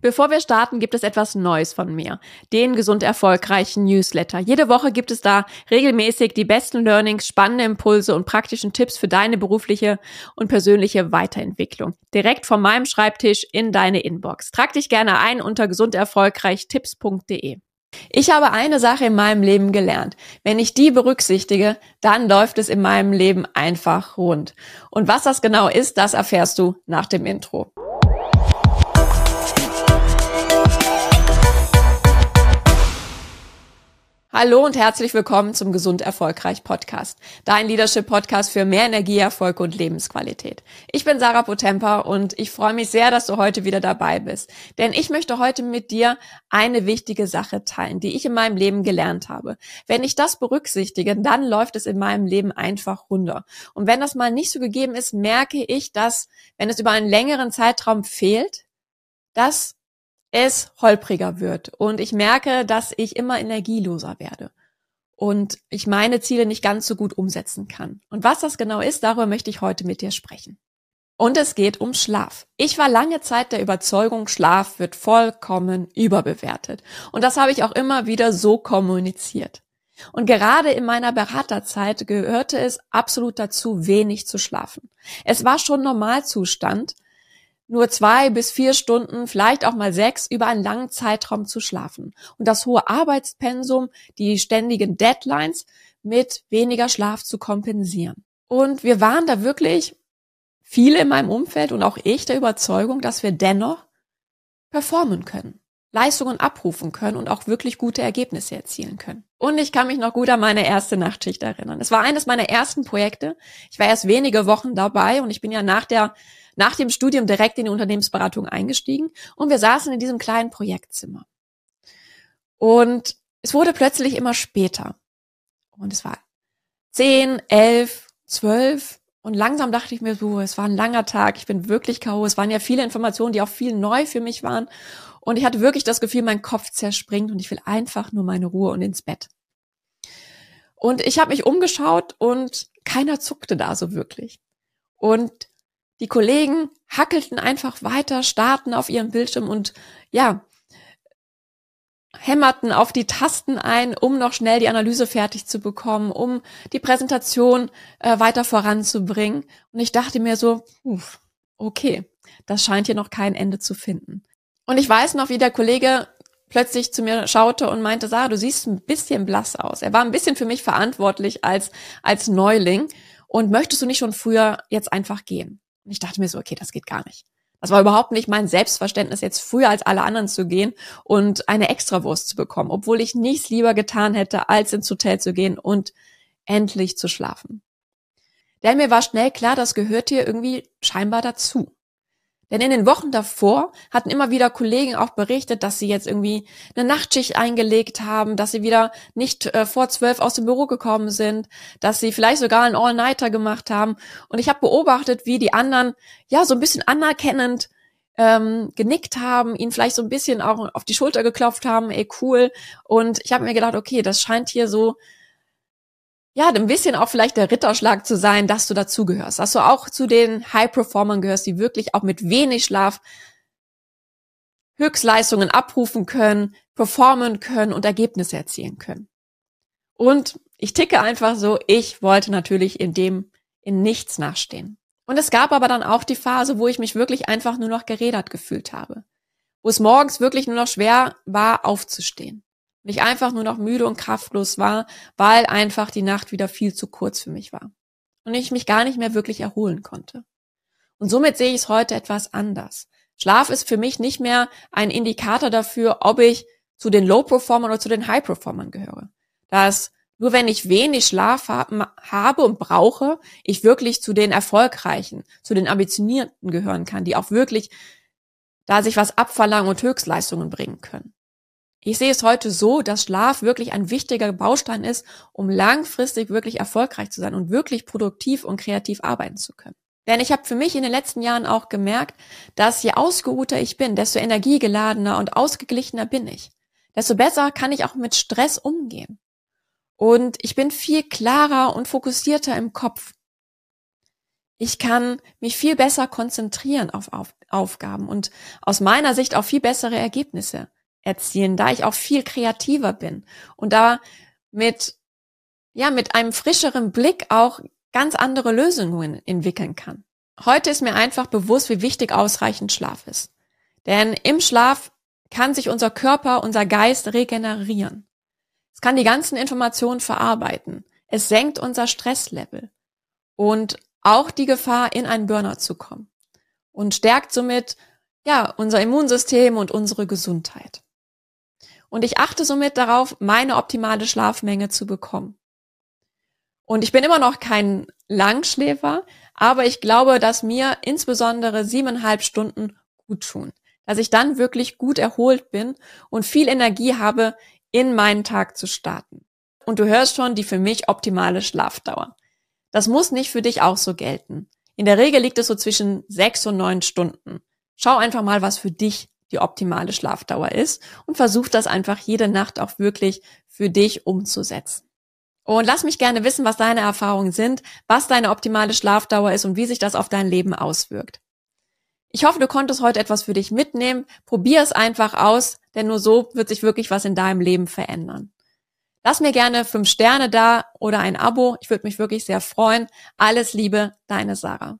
Bevor wir starten, gibt es etwas Neues von mir. Den gesund erfolgreichen Newsletter. Jede Woche gibt es da regelmäßig die besten Learnings, spannende Impulse und praktischen Tipps für deine berufliche und persönliche Weiterentwicklung. Direkt von meinem Schreibtisch in deine Inbox. Trag dich gerne ein unter gesunderfolgreichtipps.de. Ich habe eine Sache in meinem Leben gelernt. Wenn ich die berücksichtige, dann läuft es in meinem Leben einfach rund. Und was das genau ist, das erfährst du nach dem Intro. Hallo und herzlich willkommen zum Gesund Erfolgreich Podcast, dein Leadership Podcast für mehr Energie, Erfolg und Lebensqualität. Ich bin Sarah Potempa und ich freue mich sehr, dass du heute wieder dabei bist, denn ich möchte heute mit dir eine wichtige Sache teilen, die ich in meinem Leben gelernt habe. Wenn ich das berücksichtige, dann läuft es in meinem Leben einfach runter. Und wenn das mal nicht so gegeben ist, merke ich, dass wenn es über einen längeren Zeitraum fehlt, dass es holpriger wird und ich merke, dass ich immer energieloser werde und ich meine Ziele nicht ganz so gut umsetzen kann. Und was das genau ist, darüber möchte ich heute mit dir sprechen. Und es geht um Schlaf. Ich war lange Zeit der Überzeugung, Schlaf wird vollkommen überbewertet. Und das habe ich auch immer wieder so kommuniziert. Und gerade in meiner Beraterzeit gehörte es absolut dazu, wenig zu schlafen. Es war schon Normalzustand, nur zwei bis vier Stunden, vielleicht auch mal sechs, über einen langen Zeitraum zu schlafen. Und das hohe Arbeitspensum, die ständigen Deadlines mit weniger Schlaf zu kompensieren. Und wir waren da wirklich viele in meinem Umfeld und auch ich der Überzeugung, dass wir dennoch performen können, Leistungen abrufen können und auch wirklich gute Ergebnisse erzielen können. Und ich kann mich noch gut an meine erste Nachtschicht erinnern. Es war eines meiner ersten Projekte. Ich war erst wenige Wochen dabei und ich bin ja nach der nach dem Studium direkt in die Unternehmensberatung eingestiegen und wir saßen in diesem kleinen Projektzimmer. Und es wurde plötzlich immer später. Und es war zehn, elf, zwölf. Und langsam dachte ich mir so, es war ein langer Tag, ich bin wirklich K.O. Es waren ja viele Informationen, die auch viel neu für mich waren. Und ich hatte wirklich das Gefühl, mein Kopf zerspringt und ich will einfach nur meine Ruhe und ins Bett. Und ich habe mich umgeschaut und keiner zuckte da so wirklich. Und die Kollegen hackelten einfach weiter, starten auf ihrem Bildschirm und ja, hämmerten auf die Tasten ein, um noch schnell die Analyse fertig zu bekommen, um die Präsentation äh, weiter voranzubringen. Und ich dachte mir so, uff, okay, das scheint hier noch kein Ende zu finden. Und ich weiß noch, wie der Kollege plötzlich zu mir schaute und meinte, Sarah, du siehst ein bisschen blass aus. Er war ein bisschen für mich verantwortlich als, als Neuling. Und möchtest du nicht schon früher jetzt einfach gehen? Und ich dachte mir so, okay, das geht gar nicht. Das war überhaupt nicht mein Selbstverständnis, jetzt früher als alle anderen zu gehen und eine Extrawurst zu bekommen, obwohl ich nichts lieber getan hätte, als ins Hotel zu gehen und endlich zu schlafen. Denn mir war schnell klar, das gehört hier irgendwie scheinbar dazu. Denn in den Wochen davor hatten immer wieder Kollegen auch berichtet, dass sie jetzt irgendwie eine Nachtschicht eingelegt haben, dass sie wieder nicht äh, vor zwölf aus dem Büro gekommen sind, dass sie vielleicht sogar einen All-Nighter gemacht haben. Und ich habe beobachtet, wie die anderen ja so ein bisschen anerkennend ähm, genickt haben, ihnen vielleicht so ein bisschen auch auf die Schulter geklopft haben, ey cool. Und ich habe mir gedacht, okay, das scheint hier so ja, ein bisschen auch vielleicht der Ritterschlag zu sein, dass du dazugehörst, dass du auch zu den High-Performern gehörst, die wirklich auch mit wenig Schlaf Höchstleistungen abrufen können, performen können und Ergebnisse erzielen können. Und ich ticke einfach so, ich wollte natürlich in dem, in nichts nachstehen. Und es gab aber dann auch die Phase, wo ich mich wirklich einfach nur noch gerädert gefühlt habe. Wo es morgens wirklich nur noch schwer war, aufzustehen. Und ich einfach nur noch müde und kraftlos war, weil einfach die Nacht wieder viel zu kurz für mich war. Und ich mich gar nicht mehr wirklich erholen konnte. Und somit sehe ich es heute etwas anders. Schlaf ist für mich nicht mehr ein Indikator dafür, ob ich zu den Low-Performern oder zu den High-Performern gehöre. Dass nur wenn ich wenig Schlaf habe und brauche, ich wirklich zu den Erfolgreichen, zu den Ambitionierten gehören kann, die auch wirklich da sich was abverlangen und Höchstleistungen bringen können. Ich sehe es heute so, dass Schlaf wirklich ein wichtiger Baustein ist, um langfristig wirklich erfolgreich zu sein und wirklich produktiv und kreativ arbeiten zu können. Denn ich habe für mich in den letzten Jahren auch gemerkt, dass je ausgeruhter ich bin, desto energiegeladener und ausgeglichener bin ich. Desto besser kann ich auch mit Stress umgehen. Und ich bin viel klarer und fokussierter im Kopf. Ich kann mich viel besser konzentrieren auf, auf, Aufgaben und aus meiner Sicht auch viel bessere Ergebnisse erzielen, da ich auch viel kreativer bin und da mit, ja, mit einem frischeren Blick auch ganz andere Lösungen entwickeln kann. Heute ist mir einfach bewusst, wie wichtig ausreichend Schlaf ist. Denn im Schlaf kann sich unser Körper, unser Geist regenerieren. Es kann die ganzen Informationen verarbeiten. Es senkt unser Stresslevel und auch die Gefahr, in einen Burnout zu kommen und stärkt somit ja unser Immunsystem und unsere Gesundheit. Und ich achte somit darauf, meine optimale Schlafmenge zu bekommen. Und ich bin immer noch kein Langschläfer, aber ich glaube, dass mir insbesondere siebeneinhalb Stunden gut tun. Dass ich dann wirklich gut erholt bin und viel Energie habe, in meinen Tag zu starten. Und du hörst schon die für mich optimale Schlafdauer. Das muss nicht für dich auch so gelten. In der Regel liegt es so zwischen sechs und neun Stunden. Schau einfach mal, was für dich die optimale Schlafdauer ist und versuch das einfach jede Nacht auch wirklich für dich umzusetzen. Und lass mich gerne wissen, was deine Erfahrungen sind, was deine optimale Schlafdauer ist und wie sich das auf dein Leben auswirkt. Ich hoffe, du konntest heute etwas für dich mitnehmen. Probier es einfach aus, denn nur so wird sich wirklich was in deinem Leben verändern. Lass mir gerne fünf Sterne da oder ein Abo. Ich würde mich wirklich sehr freuen. Alles Liebe, deine Sarah.